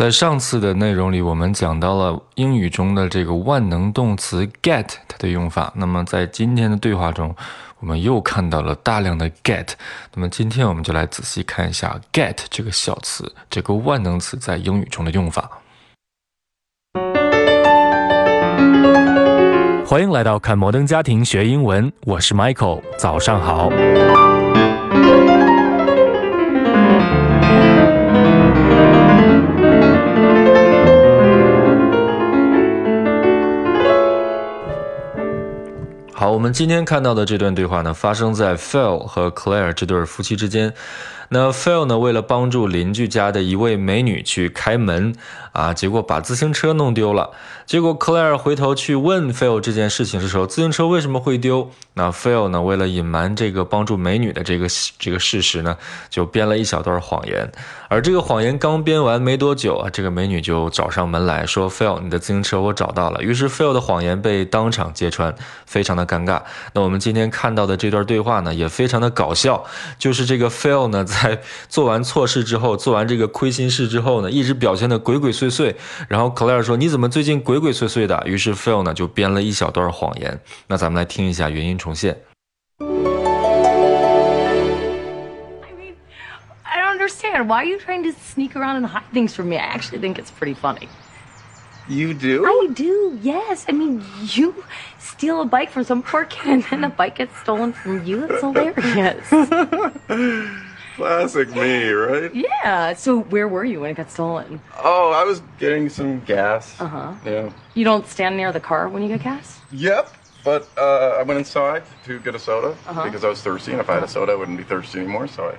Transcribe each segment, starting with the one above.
在上次的内容里，我们讲到了英语中的这个万能动词 get 它的用法。那么在今天的对话中，我们又看到了大量的 get。那么今天我们就来仔细看一下 get 这个小词，这个万能词在英语中的用法。欢迎来到看摩登家庭学英文，我是 Michael，早上好。好，我们今天看到的这段对话呢，发生在 Phil 和 Claire 这对夫妻之间。那 Phil 呢，为了帮助邻居家的一位美女去开门啊，结果把自行车弄丢了。结果 Claire 回头去问 Phil 这件事情的时候，自行车为什么会丢？那 Phil 呢，为了隐瞒这个帮助美女的这个这个事实呢，就编了一小段谎言。而这个谎言刚编完没多久啊，这个美女就找上门来说：“Phil，你的自行车我找到了。”于是 Phil 的谎言被当场揭穿，非常的尴尬。那我们今天看到的这段对话呢，也非常的搞笑，就是这个 Phil 呢在。在做完错事之后，做完这个亏心事之后呢，一直表现的鬼鬼祟祟。然后 Claire 说：“你怎么最近鬼鬼祟祟的？”于是 Phil 呢就编了一小段谎言。那咱们来听一下原音重现。I mean, I don't understand. Why are you trying to sneak around and hide things from me? I actually think it's pretty funny. You do? I do, yes. I mean, you steal a bike from some poor kid and then a bike gets stolen from you. It's hilarious. Classic me, right? Yeah. So where were you when it got stolen? Oh, I was getting some gas. Uh huh. Yeah. You don't stand near the car when you get gas? Yep. But uh, I went inside to get a soda Uh-huh. because I was thirsty, and if I had a soda, I wouldn't be thirsty anymore. So I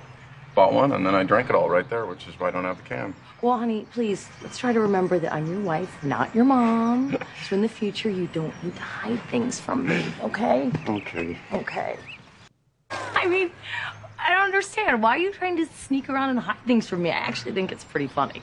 bought one, and then I drank it all right there, which is why I don't have the can. Well, honey, please, let's try to remember that I'm your wife, not your mom. so in the future, you don't need to hide things from me, okay? Okay. Okay. I mean, I don't understand. Why are you trying to sneak around and hide things from me? I actually think it's pretty funny.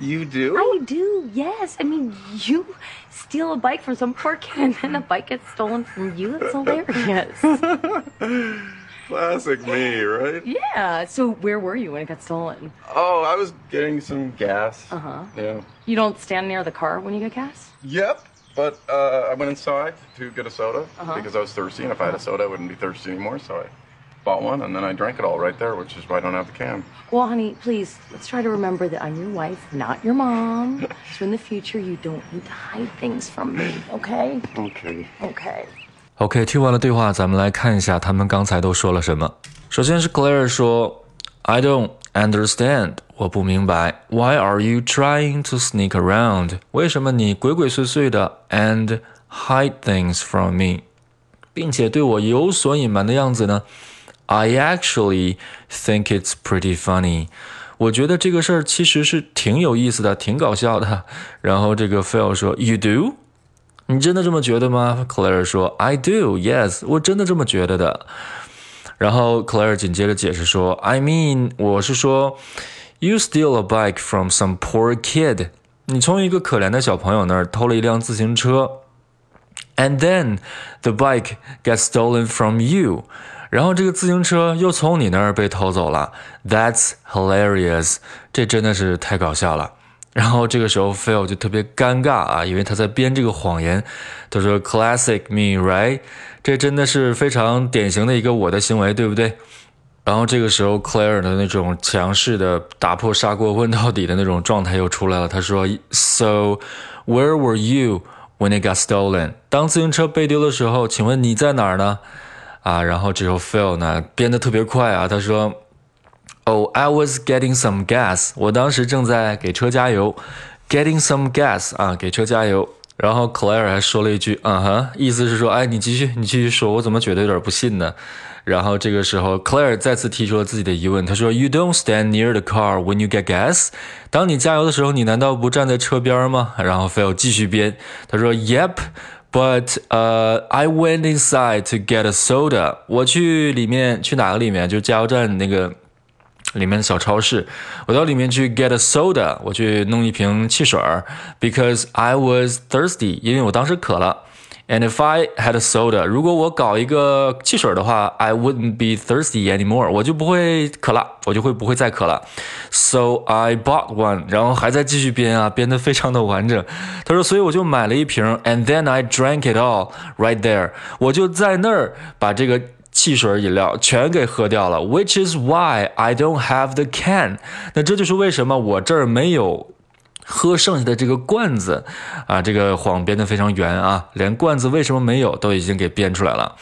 You do? I do, yes. I mean, you steal a bike from some poor kid and then the bike gets stolen from you. It's hilarious. Classic me, right? yeah. So where were you when it got stolen? Oh, I was getting some gas. Uh huh. Yeah. You don't stand near the car when you get gas? Yep. But uh, I went inside to get a soda Uh-huh. because I was thirsty, and if I had a soda, I wouldn't be thirsty anymore. So I bought one, and then I drank it all right there, which is why I don't have the can. Well, honey, please, let's try to remember that I'm your wife, not your mom. so in the future, you don't need to hide things from me, okay? Okay. Okay. OK，听完了对话，咱们来看一下他们刚才都说了什么。首先是 Claire 说：“I don't understand，我不明白。Why are you trying to sneak around？为什么你鬼鬼祟祟的 and hide things from me，并且对我有所隐瞒的样子呢 ？I actually think it's pretty funny。我觉得这个事儿其实是挺有意思的，挺搞笑的。然后这个 Phil 说：“You do？” 你真的这么觉得吗？Claire 说：“I do, yes，我真的这么觉得的。”然后 Claire 紧接着解释说：“I mean，我是说，you steal a bike from some poor kid，你从一个可怜的小朋友那儿偷了一辆自行车，and then the bike gets stolen from you， 然后这个自行车又从你那儿被偷走了。That's hilarious，这真的是太搞笑了。”然后这个时候，Phil 就特别尴尬啊，因为他在编这个谎言。他说：“Classic me, right？” 这真的是非常典型的一个我的行为，对不对？然后这个时候，Claire 的那种强势的打破砂锅问到底的那种状态又出来了。他说：“So, where were you when it got stolen？” 当自行车被丢的时候，请问你在哪儿呢？啊，然后这时候 Phil 呢编得特别快啊，他说。Oh, I was getting some gas。我当时正在给车加油，getting some gas 啊，给车加油。然后 Claire 还说了一句，嗯哼，意思是说，哎，你继续，你继续说，我怎么觉得有点不信呢？然后这个时候，Claire 再次提出了自己的疑问，他说，You don't stand near the car when you get gas。当你加油的时候，你难道不站在车边吗？然后 Phil 继续编，他说，Yep。But 呃、uh,，I went inside to get a soda。我去里面去哪个里面？就是加油站那个里面的小超市，我到里面去 get a soda，我去弄一瓶汽水儿，because I was thirsty，因为我当时渴了。 And if I had a soda，如果我搞一个汽水的话，I wouldn't be thirsty anymore，我就不会渴了，我就会不会再渴了。So I bought one，然后还在继续编啊，编得非常的完整。他说，所以我就买了一瓶，and then I drank it all right there，我就在那儿把这个汽水饮料全给喝掉了。Which is why I don't have the can，那这就是为什么我这儿没有。 喝剩下的这个罐子，啊，这个谎编得非常圆啊，连罐子为什么没有都已经给编出来了。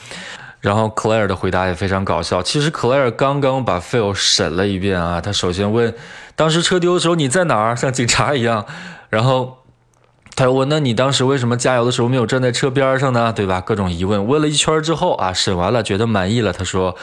然后 Claire 的回答也非常搞笑。其实 Claire 刚刚把 Phil 审了一遍啊，他首先问，当时车丢的时候你在哪儿？像警察一样。然后他又问，那你当时为什么加油的时候没有站在车边上呢？对吧？各种疑问。问了一圈之后啊，审完了觉得满意了，他说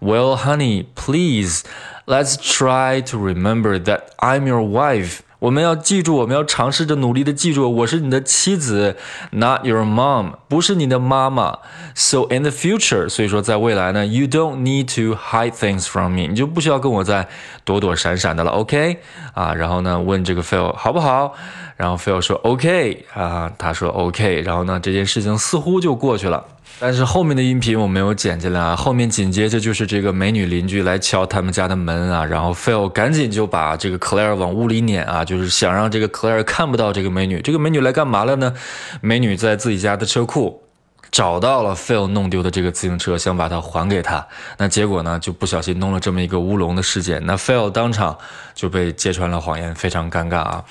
，Well, honey, please, let's try to remember that I'm your wife. 我们要记住，我们要尝试着努力的记住，我是你的妻子，not your mom，不是你的妈妈。So in the future，所以说在未来呢，you don't need to hide things from me，你就不需要跟我再躲躲闪闪的了，OK？啊，然后呢，问这个 Phil 好不好？然后 Phil 说 OK，啊，他说 OK，然后呢，这件事情似乎就过去了。但是后面的音频我没有剪进来啊，后面紧接着就是这个美女邻居来敲他们家的门啊，然后 Phil 赶紧就把这个 Claire 往屋里撵啊，就是想让这个 Claire 看不到这个美女。这个美女来干嘛了呢？美女在自己家的车库找到了 Phil 弄丢的这个自行车，想把它还给他。那结果呢，就不小心弄了这么一个乌龙的事件。那 Phil 当场就被揭穿了谎言，非常尴尬啊。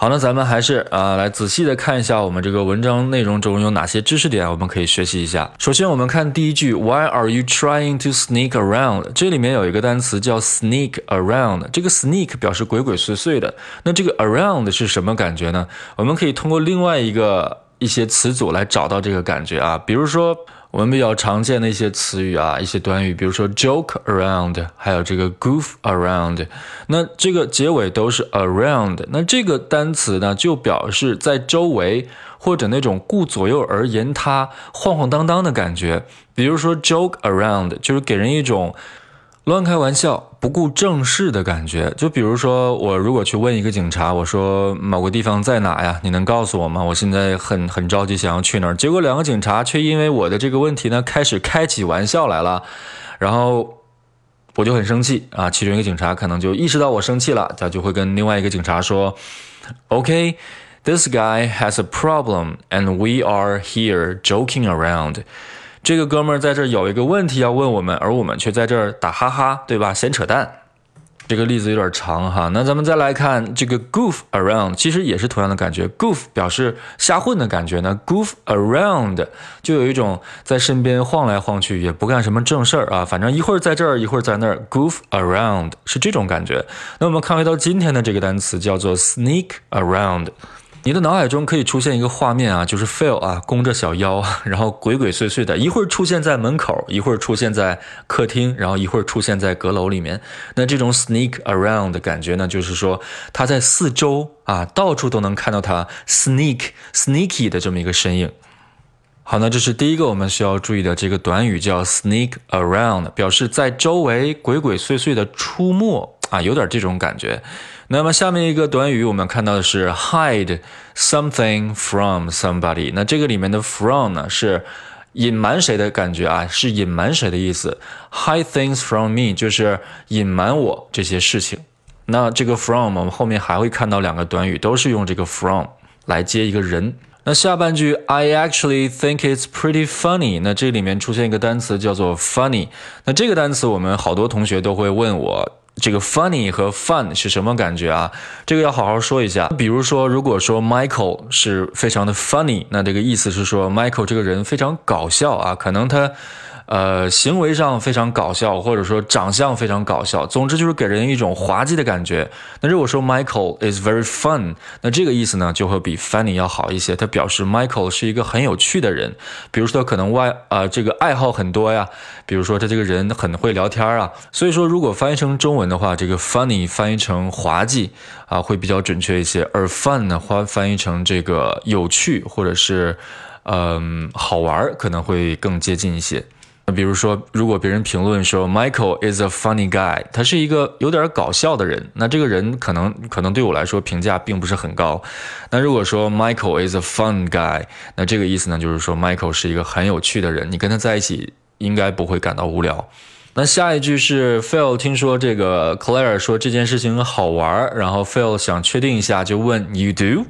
好，那咱们还是啊，来仔细的看一下我们这个文章内容中有哪些知识点，我们可以学习一下。首先，我们看第一句，Why are you trying to sneak around？这里面有一个单词叫 sneak around，这个 sneak 表示鬼鬼祟祟的。那这个 around 是什么感觉呢？我们可以通过另外一个一些词组来找到这个感觉啊，比如说。我们比较常见的一些词语啊，一些短语，比如说 joke around，还有这个 goof around，那这个结尾都是 around，那这个单词呢，就表示在周围或者那种顾左右而言他、晃晃荡荡的感觉。比如说 joke around，就是给人一种。乱开玩笑、不顾正事的感觉，就比如说，我如果去问一个警察，我说某个地方在哪呀？你能告诉我吗？我现在很很着急，想要去哪儿。结果两个警察却因为我的这个问题呢，开始开起玩笑来了，然后我就很生气啊。其中一个警察可能就意识到我生气了，他就会跟另外一个警察说：“OK，this guy has a problem, and we are here joking around。”这个哥们儿在这儿有一个问题要问我们，而我们却在这儿打哈哈，对吧？闲扯淡。这个例子有点长哈，那咱们再来看这个 goof around，其实也是同样的感觉。goof 表示瞎混的感觉呢，goof around 就有一种在身边晃来晃去，也不干什么正事儿啊，反正一会儿在这儿，一会儿在那儿，goof around 是这种感觉。那我们看回到今天的这个单词叫做 sneak around。你的脑海中可以出现一个画面啊，就是 Phil 啊，弓着小腰，然后鬼鬼祟祟的，一会儿出现在门口，一会儿出现在客厅，然后一会儿出现在阁楼里面。那这种 sneak around 的感觉呢，就是说他在四周啊，到处都能看到他 sneak sneaky 的这么一个身影。好，那这是第一个我们需要注意的这个短语叫 sneak around，表示在周围鬼鬼祟祟的出没啊，有点这种感觉。那么下面一个短语，我们看到的是 hide something from somebody。那这个里面的 from 呢，是隐瞒谁的感觉啊？是隐瞒谁的意思？hide things from me 就是隐瞒我这些事情。那这个 from 我们后面还会看到两个短语，都是用这个 from 来接一个人。那下半句 I actually think it's pretty funny。那这里面出现一个单词叫做 funny。那这个单词我们好多同学都会问我。这个 funny 和 fun 是什么感觉啊？这个要好好说一下。比如说，如果说 Michael 是非常的 funny，那这个意思是说 Michael 这个人非常搞笑啊，可能他。呃，行为上非常搞笑，或者说长相非常搞笑，总之就是给人一种滑稽的感觉。那如果说 Michael is very fun，那这个意思呢就会比 funny 要好一些。它表示 Michael 是一个很有趣的人，比如说他可能外呃这个爱好很多呀，比如说他这个人很会聊天啊。所以说如果翻译成中文的话，这个 funny 翻译成滑稽啊会比较准确一些，而 fun 呢翻翻译成这个有趣或者是嗯好玩可能会更接近一些。比如说，如果别人评论说 Michael is a funny guy，他是一个有点搞笑的人，那这个人可能可能对我来说评价并不是很高。那如果说 Michael is a fun guy，那这个意思呢，就是说 Michael 是一个很有趣的人，你跟他在一起应该不会感到无聊。那下一句是 Phil 听说这个 Claire 说这件事情好玩，然后 Phil 想确定一下，就问 You do？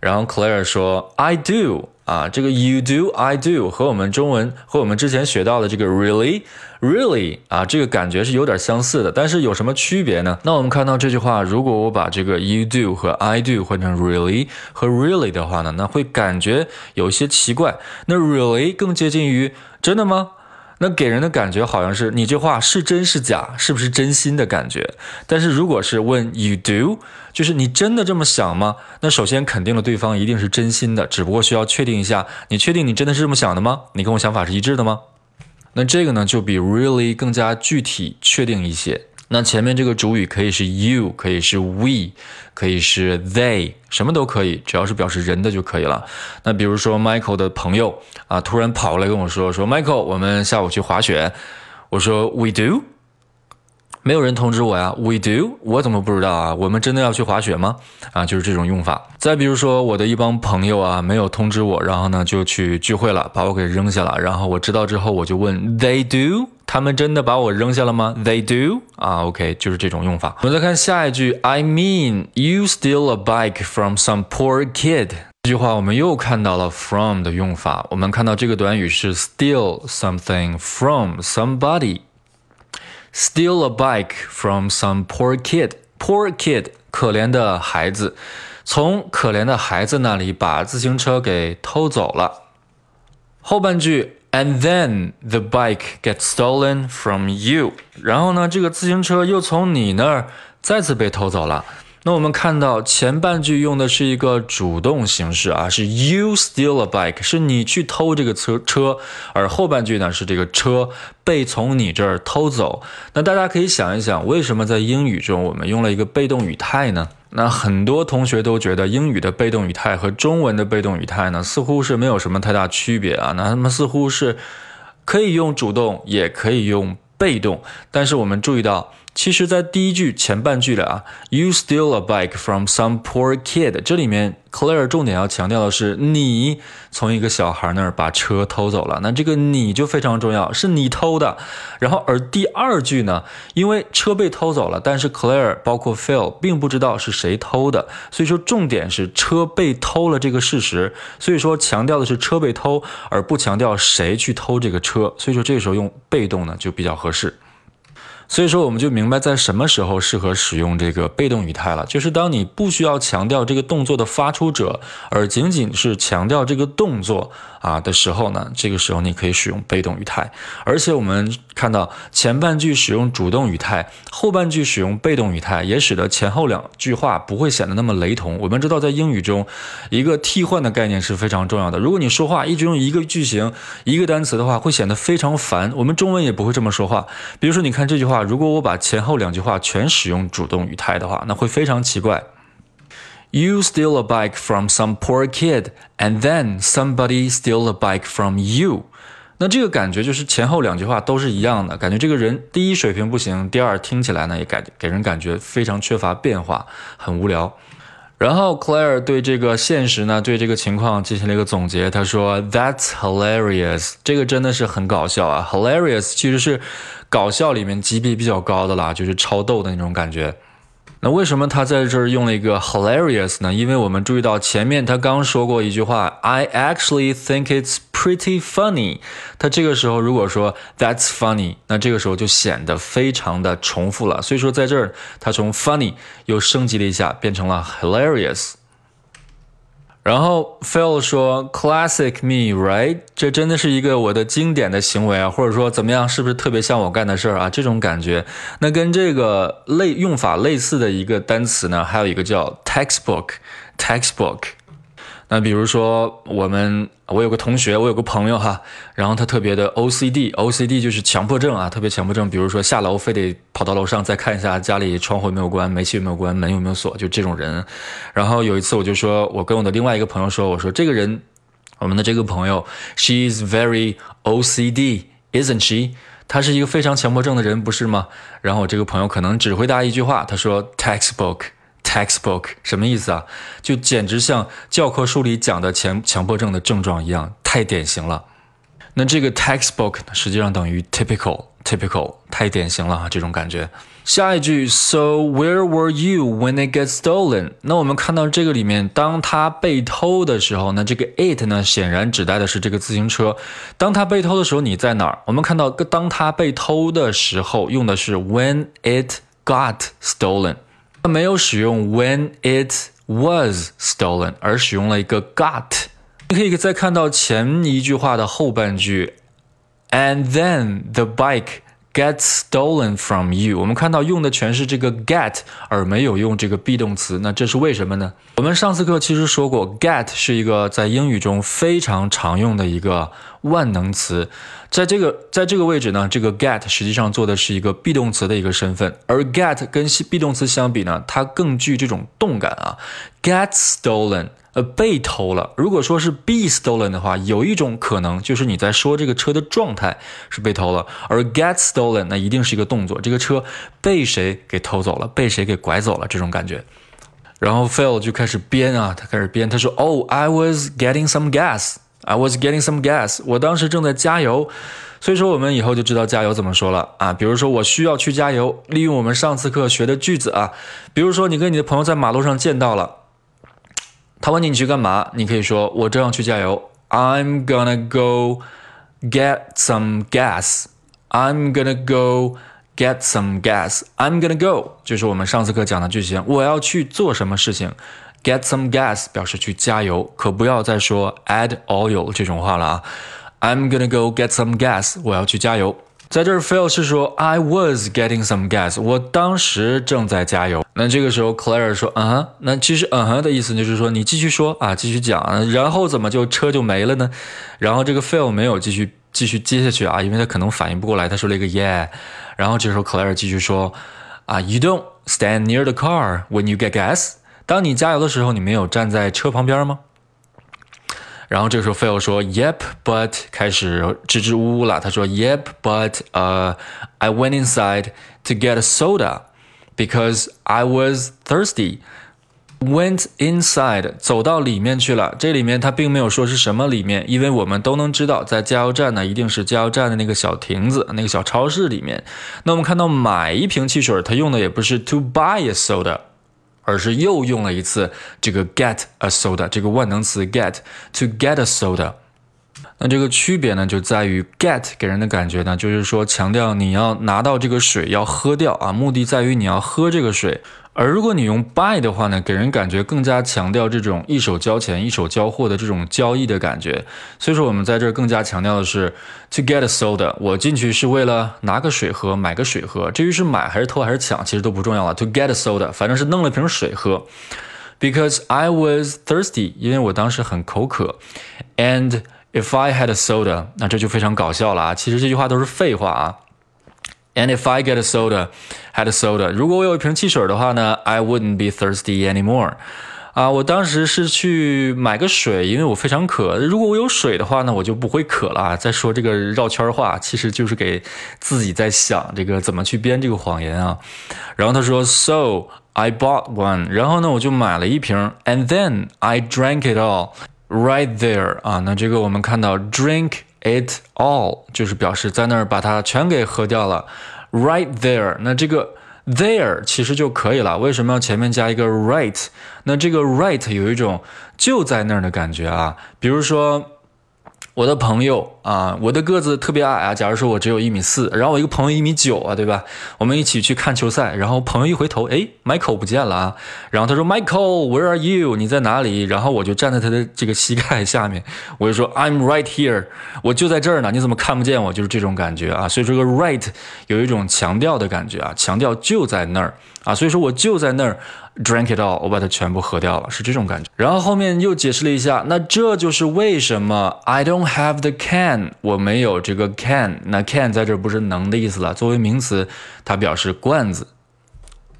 然后 Claire 说 I do。啊，这个 You do I do 和我们中文和我们之前学到的这个 Really Really 啊，这个感觉是有点相似的，但是有什么区别呢？那我们看到这句话，如果我把这个 You do 和 I do 换成 Really 和 Really 的话呢，那会感觉有一些奇怪。那 Really 更接近于真的吗？那给人的感觉好像是你这话是真是假，是不是真心的感觉？但是如果是问 you do，就是你真的这么想吗？那首先肯定了对方一定是真心的，只不过需要确定一下，你确定你真的是这么想的吗？你跟我想法是一致的吗？那这个呢，就比 really 更加具体确定一些。那前面这个主语可以是 you，可以是 we，可以是 they，什么都可以，只要是表示人的就可以了。那比如说 Michael 的朋友啊，突然跑过来跟我说说 Michael，我们下午去滑雪。我说 we do。没有人通知我呀，We do，我怎么不知道啊？我们真的要去滑雪吗？啊，就是这种用法。再比如说，我的一帮朋友啊，没有通知我，然后呢就去聚会了，把我给扔下了。然后我知道之后，我就问 They do，他们真的把我扔下了吗？They do，啊，OK，就是这种用法。我们再看下一句，I mean you steal a bike from some poor kid。这句话我们又看到了 from 的用法。我们看到这个短语是 steal something from somebody。Steal a bike from some poor kid. Poor kid，可怜的孩子，从可怜的孩子那里把自行车给偷走了。后半句，And then the bike gets stolen from you。然后呢，这个自行车又从你那儿再次被偷走了。那我们看到前半句用的是一个主动形式啊，是 you steal a bike，是你去偷这个车车，而后半句呢是这个车被从你这儿偷走。那大家可以想一想，为什么在英语中我们用了一个被动语态呢？那很多同学都觉得英语的被动语态和中文的被动语态呢，似乎是没有什么太大区别啊。那他们似乎是可以用主动，也可以用被动，但是我们注意到。其实，在第一句前半句的啊，You steal a bike from some poor kid，这里面 Claire 重点要强调的是你从一个小孩那儿把车偷走了，那这个你就非常重要，是你偷的。然后，而第二句呢，因为车被偷走了，但是 Claire 包括 Phil 并不知道是谁偷的，所以说重点是车被偷了这个事实。所以说强调的是车被偷，而不强调谁去偷这个车。所以说这时候用被动呢就比较合适。所以说，我们就明白在什么时候适合使用这个被动语态了，就是当你不需要强调这个动作的发出者，而仅仅是强调这个动作啊的时候呢，这个时候你可以使用被动语态。而且我们看到前半句使用主动语态，后半句使用被动语态，也使得前后两句话不会显得那么雷同。我们知道，在英语中，一个替换的概念是非常重要的。如果你说话一直用一个句型、一个单词的话，会显得非常烦。我们中文也不会这么说话。比如说，你看这句话。如果我把前后两句话全使用主动语态的话，那会非常奇怪。You steal a bike from some poor kid, and then somebody steal a bike from you。那这个感觉就是前后两句话都是一样的，感觉这个人第一水平不行，第二听起来呢也感给人感觉非常缺乏变化，很无聊。然后 Claire 对这个现实呢，对这个情况进行了一个总结。他说：“That's hilarious，这个真的是很搞笑啊。Hilarious 其实是搞笑里面级别比较高的啦，就是超逗的那种感觉。”那为什么他在这儿用了一个 hilarious 呢？因为我们注意到前面他刚说过一句话，I actually think it's pretty funny。他这个时候如果说 That's funny，那这个时候就显得非常的重复了。所以说在这儿他从 funny 又升级了一下，变成了 hilarious。然后 Phil 说，Classic me, right？这真的是一个我的经典的行为啊，或者说怎么样，是不是特别像我干的事儿啊？这种感觉。那跟这个类用法类似的一个单词呢，还有一个叫 textbook，textbook。那比如说，我们我有个同学，我有个朋友哈，然后他特别的 OCD，OCD 就是强迫症啊，特别强迫症。比如说下楼非得跑到楼上再看一下家里窗户有没有关，煤气有没有关，门有没有锁，就这种人。然后有一次我就说，我跟我的另外一个朋友说，我说这个人，我们的这个朋友，she is very OCD。isn't she？他是一个非常强迫症的人，不是吗？然后我这个朋友可能只回答一句话，他说，textbook Textbook 什么意思啊？就简直像教科书里讲的强强迫症的症状一样，太典型了。那这个 textbook，实际上等于 typical，typical 太典型了啊，这种感觉。下一句，So where were you when it gets stolen？那我们看到这个里面，当它被偷的时候，那这个 it 呢，显然指代的是这个自行车。当它被偷的时候，你在哪儿？我们看到，当它被偷的时候，用的是 when it got stolen，它没有使用 when it was stolen，而使用了一个 got。你可以再看到前一句话的后半句，and then the bike。gets stolen from you，我们看到用的全是这个 get，而没有用这个 be 动词。那这是为什么呢？我们上次课其实说过，get 是一个在英语中非常常用的一个万能词。在这个在这个位置呢，这个 get 实际上做的是一个 be 动词的一个身份，而 get 跟 be 动词相比呢，它更具这种动感啊。Get stolen。呃，被偷了。如果说是 be stolen 的话，有一种可能就是你在说这个车的状态是被偷了，而 get stolen 那一定是一个动作，这个车被谁给偷走了，被谁给拐走了这种感觉。然后 Phil 就开始编啊，他开始编，他说：“Oh, I was getting some gas. I was getting some gas. 我当时正在加油。”所以说我们以后就知道加油怎么说了啊。比如说我需要去加油，利用我们上次课学的句子啊，比如说你跟你的朋友在马路上见到了。他问你你去干嘛？你可以说我正要去加油。I'm gonna go get some gas. I'm gonna go get some gas. I'm gonna go 就是我们上次课讲的句型。我要去做什么事情？Get some gas 表示去加油，可不要再说 add oil 这种话了啊。I'm gonna go get some gas. 我要去加油。在这儿，Phil 是说 I was getting some gas，我当时正在加油。那这个时候，Claire 说，嗯哼，那其实嗯哼的意思就是说你继续说啊，继续讲。然后怎么就车就没了呢？然后这个 Phil 没有继续继续接下去啊，因为他可能反应不过来，他说了一个 Yeah。然后这时候 Claire 继续说啊，You don't stand near the car when you get gas。当你加油的时候，你没有站在车旁边吗？然后这个时候，Phil 说，Yep，but 开始支支吾吾了。他说，Yep，but 呃、uh,，I went inside to get a soda because I was thirsty. Went inside，走到里面去了。这里面他并没有说是什么里面，因为我们都能知道，在加油站呢，一定是加油站的那个小亭子、那个小超市里面。那我们看到买一瓶汽水，他用的也不是 to buy a soda。而是又用了一次这个 get a soda 这个万能词 get to get a soda。那这个区别呢，就在于 get 给人的感觉呢，就是说强调你要拿到这个水，要喝掉啊，目的在于你要喝这个水。而如果你用 buy 的话呢，给人感觉更加强调这种一手交钱一手交货的这种交易的感觉。所以说我们在这更加强调的是 to get a soda。我进去是为了拿个水喝，买个水喝。至于是买还是偷还是抢，其实都不重要了。to get a soda，反正是弄了瓶水喝。Because I was thirsty，因为我当时很口渴。And if I had a soda，那这就非常搞笑了啊！其实这句话都是废话啊。And if I get a soda, had a soda，如果我有一瓶汽水的话呢，I wouldn't be thirsty anymore。啊，我当时是去买个水，因为我非常渴。如果我有水的话呢，我就不会渴了。再说这个绕圈话，其实就是给自己在想这个怎么去编这个谎言啊。然后他说，So I bought one，然后呢我就买了一瓶，and then I drank it all right there。啊，那这个我们看到 drink。 It all 就是表示在那儿把它全给喝掉了，right there。那这个 there 其实就可以了。为什么要前面加一个 right？那这个 right 有一种就在那儿的感觉啊。比如说。我的朋友啊，我的个子特别矮啊。假如说我只有一米四，然后我一个朋友一米九啊，对吧？我们一起去看球赛，然后朋友一回头，哎，Michael 不见了啊。然后他说，Michael，Where are you？你在哪里？然后我就站在他的这个膝盖下面，我就说，I'm right here，我就在这儿呢。你怎么看不见我？就是这种感觉啊。所以说个 right 有一种强调的感觉啊，强调就在那儿啊。所以说我就在那儿。Drank it all，我把它全部喝掉了，是这种感觉。然后后面又解释了一下，那这就是为什么 I don't have the can，我没有这个 can。那 can 在这不是能的意思了，作为名词，它表示罐子。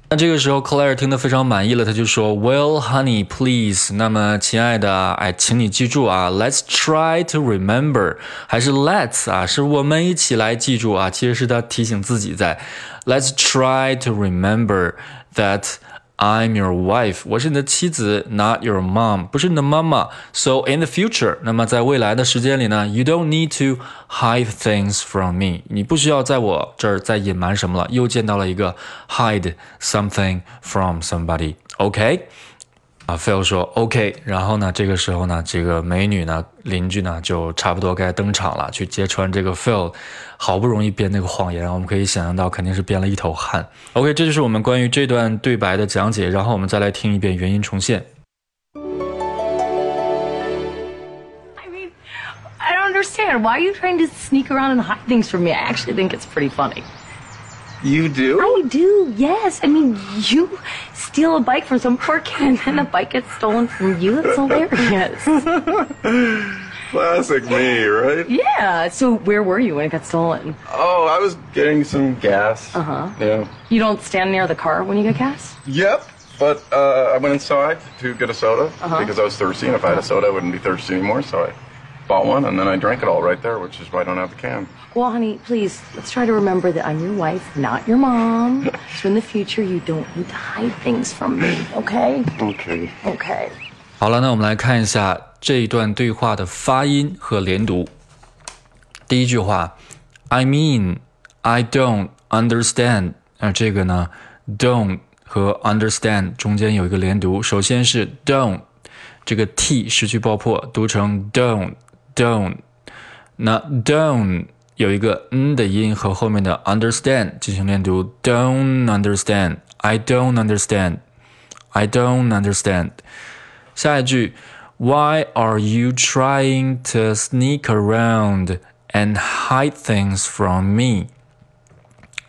那这个时候，Claire 听得非常满意了，他就说：“Well, honey, please。那么，亲爱的，哎，请你记住啊，Let's try to remember，还是 Let's 啊，是我们一起来记住啊。其实是他提醒自己在，Let's try to remember that。” I'm your wife，我是你的妻子，not your mom，不是你的妈妈。So in the future，那么在未来的时间里呢，you don't need to hide things from me，你不需要在我这儿再隐瞒什么了。又见到了一个 hide something from somebody，OK？、 啊，Phil 说 OK，然后呢，这个时候呢，这个美女呢，邻居呢，就差不多该登场了，去揭穿这个 Phil 好不容易编那个谎言，我们可以想象到肯定是编了一头汗。OK，这就是我们关于这段对白的讲解，然后我们再来听一遍原音重现。I mean, I don't understand. Why are you trying to sneak around and hide things from me? I actually think it's pretty funny. You do? I do, yes. I mean, you steal a bike from some poor kid and then the bike gets stolen from you. That's hilarious. Classic me, right? yeah, so where were you when it got stolen? Oh, I was getting some gas. Uh huh. Yeah. You don't stand near the car when you get gas? Yep. But uh, I went inside to get a soda Uh-huh. because I was thirsty, and if I had a soda, I wouldn't be thirsty anymore. So I bought one, and then I drank it all right there, which is why I don't have the can. Well, honey, please, let's try to remember that I'm your wife, not your mom. so in the future, you don't need to hide things from me, okay? Okay. Okay. 好了，那我们来看一下这一段对话的发音和连读。第一句话，I mean, I don't understand。那这个呢，don't 和 understand 中间有一个连读。首先是 don't，这个 t 失去爆破，读成 don't don't。那 don't 有一个 n 的音和后面的 understand 进行连读，don't understand。I don't understand. I don't understand. 下一句，Why are you trying to sneak around and hide things from me？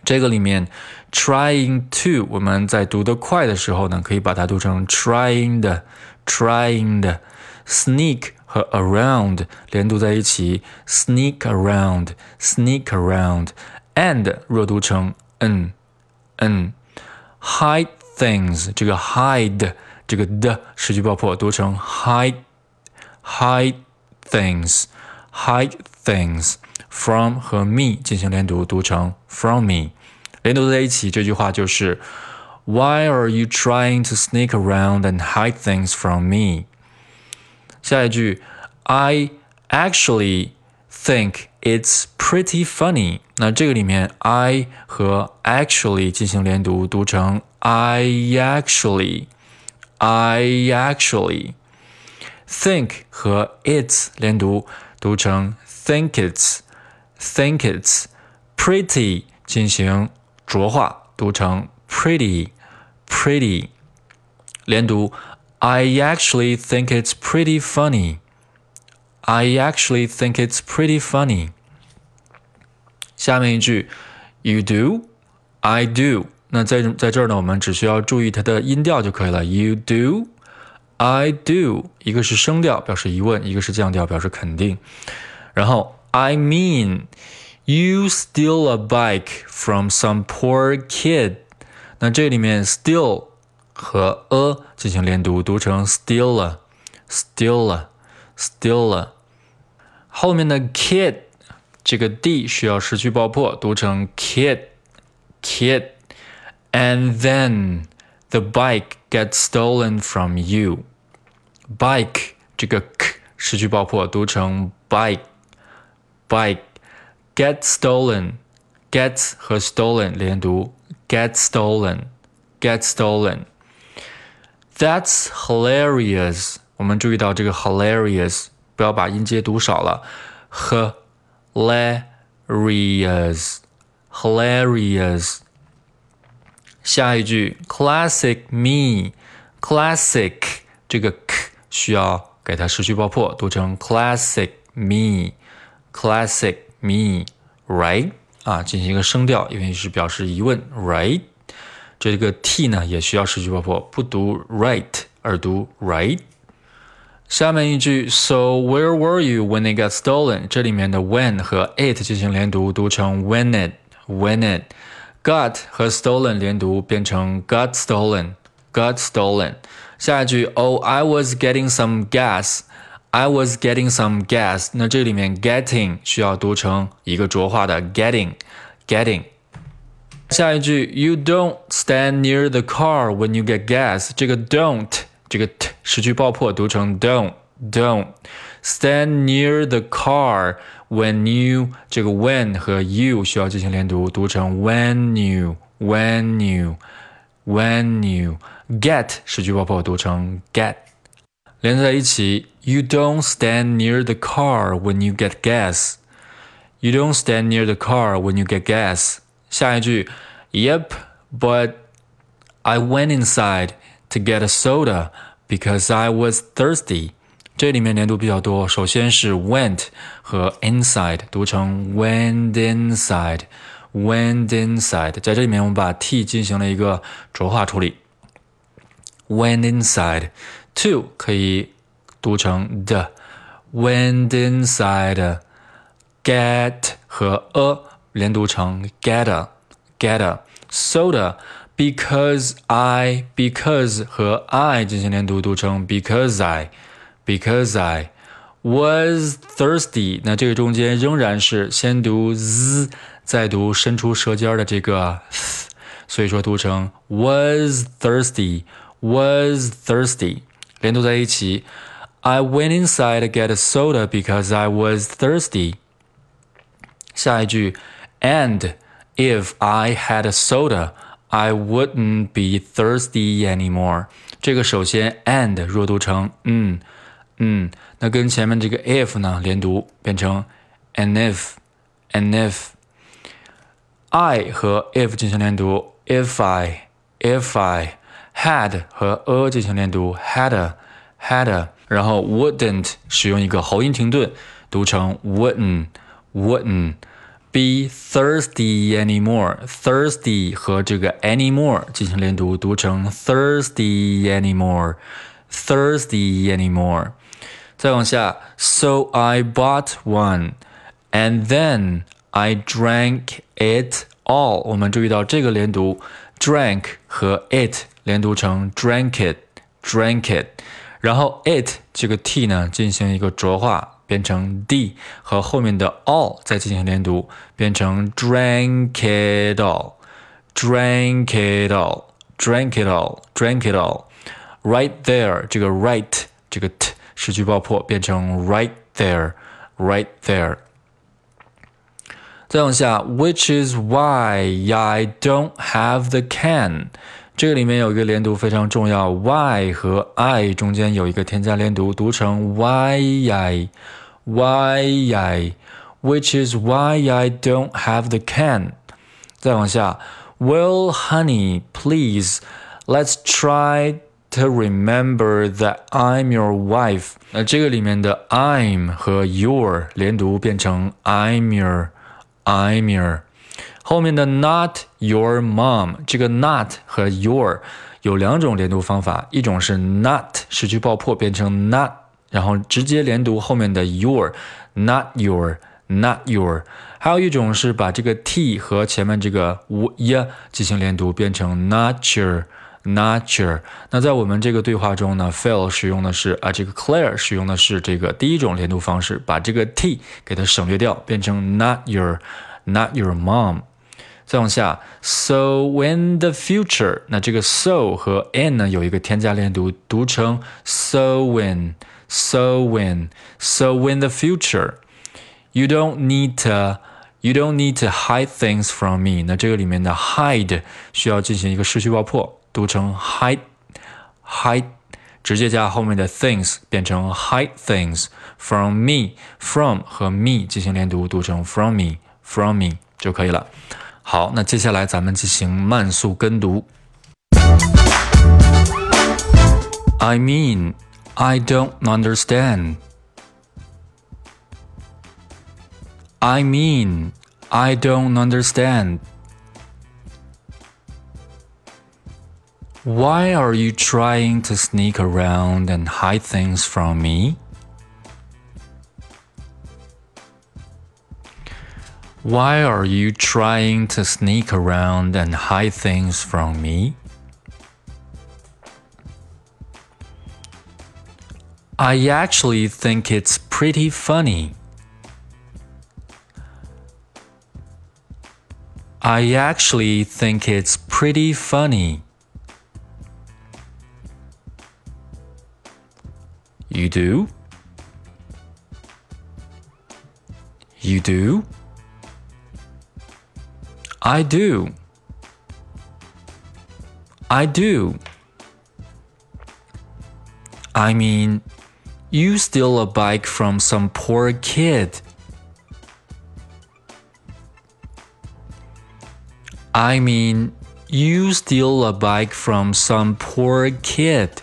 这个里面，trying to，我们在读得快的时候呢，可以把它读成 trying 的，trying 的，sneak 和 around 连读在一起，sneak around，sneak around，and 弱读成 n n。hide things，这个 hide 这个的失去爆破，读成 hide hide things hide things from 和 me 进行连读，读成 from me，连读在一起，这句话就是 Why are you trying to sneak around and hide things from me？ 下一句，I actually think it's pretty funny。那这个里面，I 和 actually 进行连读，读成 I actually。I actually think 和 it's 连读，读成 think it's think it's pretty 进行浊化，读成 pretty pretty 连读。 I actually think it's pretty funny. I actually think it's pretty funny. 下面一句，You do, I do。那在在这儿呢，我们只需要注意它的音调就可以了。You do, I do，一个是声调表示疑问，一个是降调表示肯定。然后 I mean, you steal a bike from some poor kid。那这里面 steal 和 a 进行连读，读成 steal steal steal。后面的 kid 这个 d 需要失去爆破，读成 kid kid。And then the bike gets stolen from you. Bike 这个 k 失去爆破，读成 bike bike。Get stolen get 和 stolen 连读，get stolen get stolen。 That's hilarious。我们注意到这个 hilarious，不要把音节读少了。hilarious hilarious。下一句 classic me，classic 这个 k 需要给它失去爆破，读成 classic me，classic me，right 啊，进行一个声调，因为是表示疑问，right。 这个 t 呢也需要失去爆破，不读 right 而读 right。下面一句，So where were you when it got stolen？这里面的 when 和 it 进行连读，读成 when it，when it。 got 和 stolen 连读变成 got stolen，got stolen。下一句，Oh, I was getting some gas。I was getting some gas。那这里面 getting 需要读成一个浊化的 getting，getting。 下一句，You don't stand near the car when you get gas。这个 don't 这个 t 失去爆破，读成 don't don't。Stand near the car when you 这个 when 和 you 需要进行连读，读成 when you when you when you get 失去爆破，读成 get。连在一起，You don't stand near the car when you get gas. You don't stand near the car when you get gas. 下一句，Yep, but I went inside to get a soda because I was thirsty. 这里面连读比较多，首先是 went 和 inside 读成 went inside, went inside。在这里面，我们把 t 进行了一个浊化处理，went inside。to 可以读成的，went inside。get 和 a 连读成 get a get a soda。because I because 和 I 进行连读，读成 because I because I was thirsty。那这个中间仍然是先读 z，再读伸出舌尖的这个 th，所以说读成 was thirsty was thirsty。连读在一起。I went inside to get a soda because I was thirsty。下一句 ，And if I had a soda, I wouldn't be thirsty anymore。这个首先 and 弱读成嗯嗯，那跟前面这个 if 呢连读变成 and if and if。I 和 if 进行连读，if I if I had 和 a 进行连读，had had，然后 wouldn't 使用一个喉音停顿，读成 wouldn't wouldn't be thirsty anymore。thirsty 和这个 anymore 进行连读，读成 thirsty anymore thirsty anymore。再往下，So I bought one, and then I drank it all。我们注意到这个连读，drank 和 it 连读成 drank it，drank it，然后 it 这个 t 呢进行一个浊化， 变成 d 和后面的 all 再进行连读，变成 drank it all，drank it all，drank it all，drank it all。right there 这个 right 这个 t 失去爆破，变成 right there，right there。再往下，Which is why I don't have the can。这个里面有一个连读非常重要，y 和 i 中间有一个添加连读，读成 y i y i。Which is why I don't have the can。再往下，Well, honey, please, let's try to remember that I'm your wife。那这个里面的 I'm 和 your 连读变成 I'm your。I'm your，后面的 not your mom，这个 not 和 your 有两种连读方法，一种是 not 失去爆破变成 not， 然后直接连读后面的 your，not your，not your，还有一种是把这个 t 和前面这个 y 进行连读变成 not your。Nature。那在我们这个对话中呢，Phil 使用的是啊，这个 Claire 使用的是这个第一种连读方式，把这个 t 给它省略掉，变成 not your，not your mom。再往下，so in the future，那这个 so 和 in 呢有一个添加连读，读成 so when，so when，so in the future，you don't need to。You don't need to hide things from me。那这个里面的 hide 需要进行一个失去爆破，读成 hide hide，直接加后面的 things 变成 hide things from me from 和 me 进行连读，读成 from me from me 就可以了。好，那接下来咱们进行慢速跟读。I mean, I don't understand. I mean, I don't understand. Why are you trying to sneak around and hide things from me? Why are you trying to sneak around and hide things from me? I actually think it's pretty funny. I actually think it's pretty funny. You do? You do? I do. I do. I mean, you steal a bike from some poor kid. I mean, you steal a bike from some poor kid.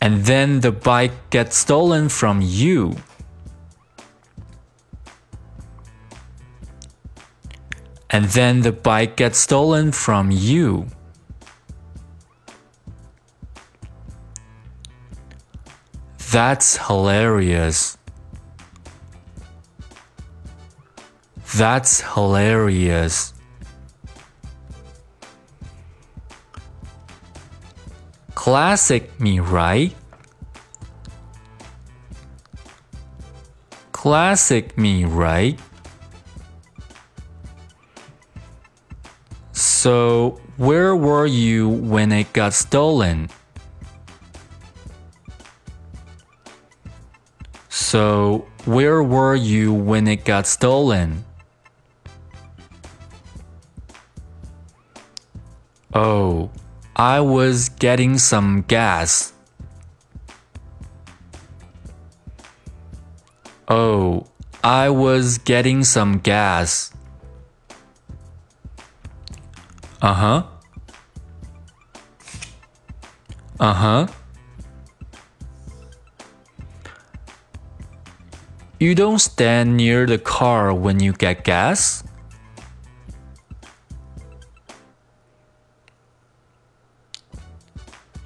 And then the bike gets stolen from you. And then the bike gets stolen from you. That's hilarious. That's hilarious. Classic me, right? Classic me, right? So, where were you when it got stolen? So, where were you when it got stolen? Oh, I was getting some gas. Oh, I was getting some gas. Uh huh. Uh huh. You don't stand near the car when you get gas?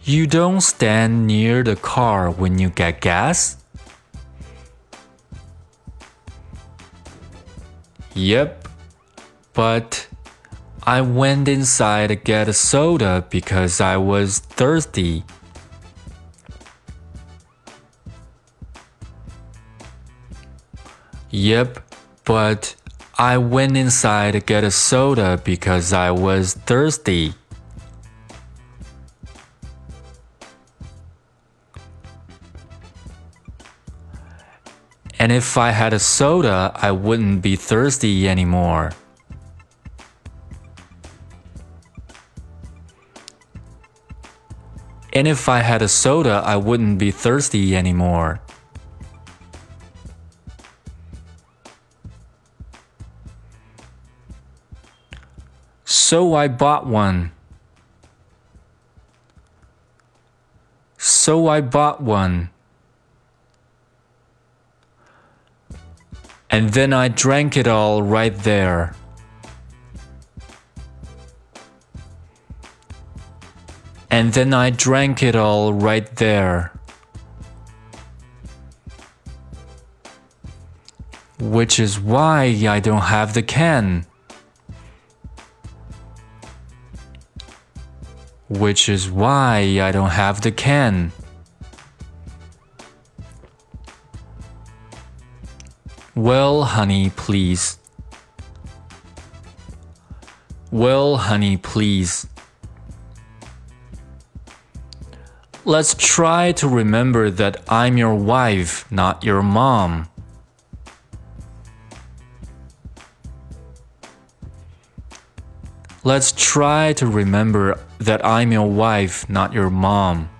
You don't stand near the car when you get gas? Yep, but I went inside to get a soda because I was thirsty. Yep, but I went inside to get a soda because I was thirsty. And if I had a soda, I wouldn't be thirsty anymore. And if I had a soda, I wouldn't be thirsty anymore. So I bought one. So I bought one. And then I drank it all right there. And then I drank it all right there. Which is why I don't have the can. Which is why I don't have the can. Well, honey, please. Well, honey, please. Let's try to remember that I'm your wife, not your mom. Let's try to remember that I'm your wife, not your mom.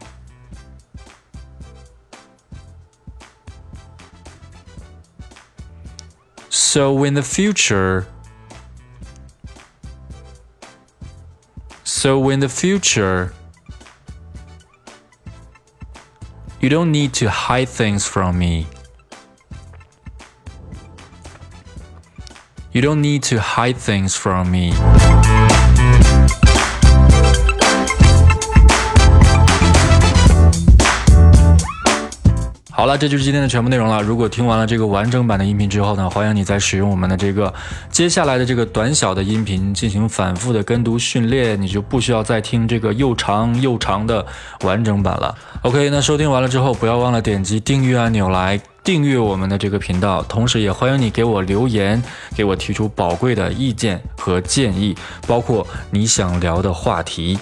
So in the future, so in the future, you don't need to hide things from me. You don't need to hide things from me. 好了，这就是今天的全部内容了。如果听完了这个完整版的音频之后呢，欢迎你再使用我们的这个接下来的这个短小的音频进行反复的跟读训练，你就不需要再听这个又长又长的完整版了。OK，那收听完了之后，不要忘了点击订阅按钮来订阅我们的这个频道，同时也欢迎你给我留言，给我提出宝贵的意见和建议，包括你想聊的话题。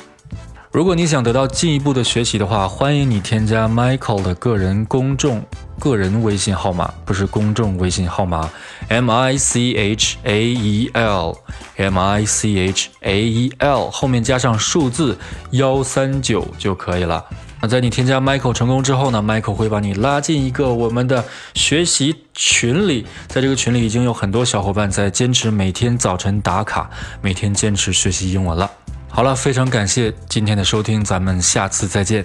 如果你想得到进一步的学习的话，欢迎你添加 Michael 的个人公众个人微信号码，不是公众微信号码，M I C H A E L，M I C H A E L 后面加上数字幺三九就可以了。那在你添加 Michael 成功之后呢，Michael 会把你拉进一个我们的学习群里，在这个群里已经有很多小伙伴在坚持每天早晨打卡，每天坚持学习英文了。好了，非常感谢今天的收听，咱们下次再见。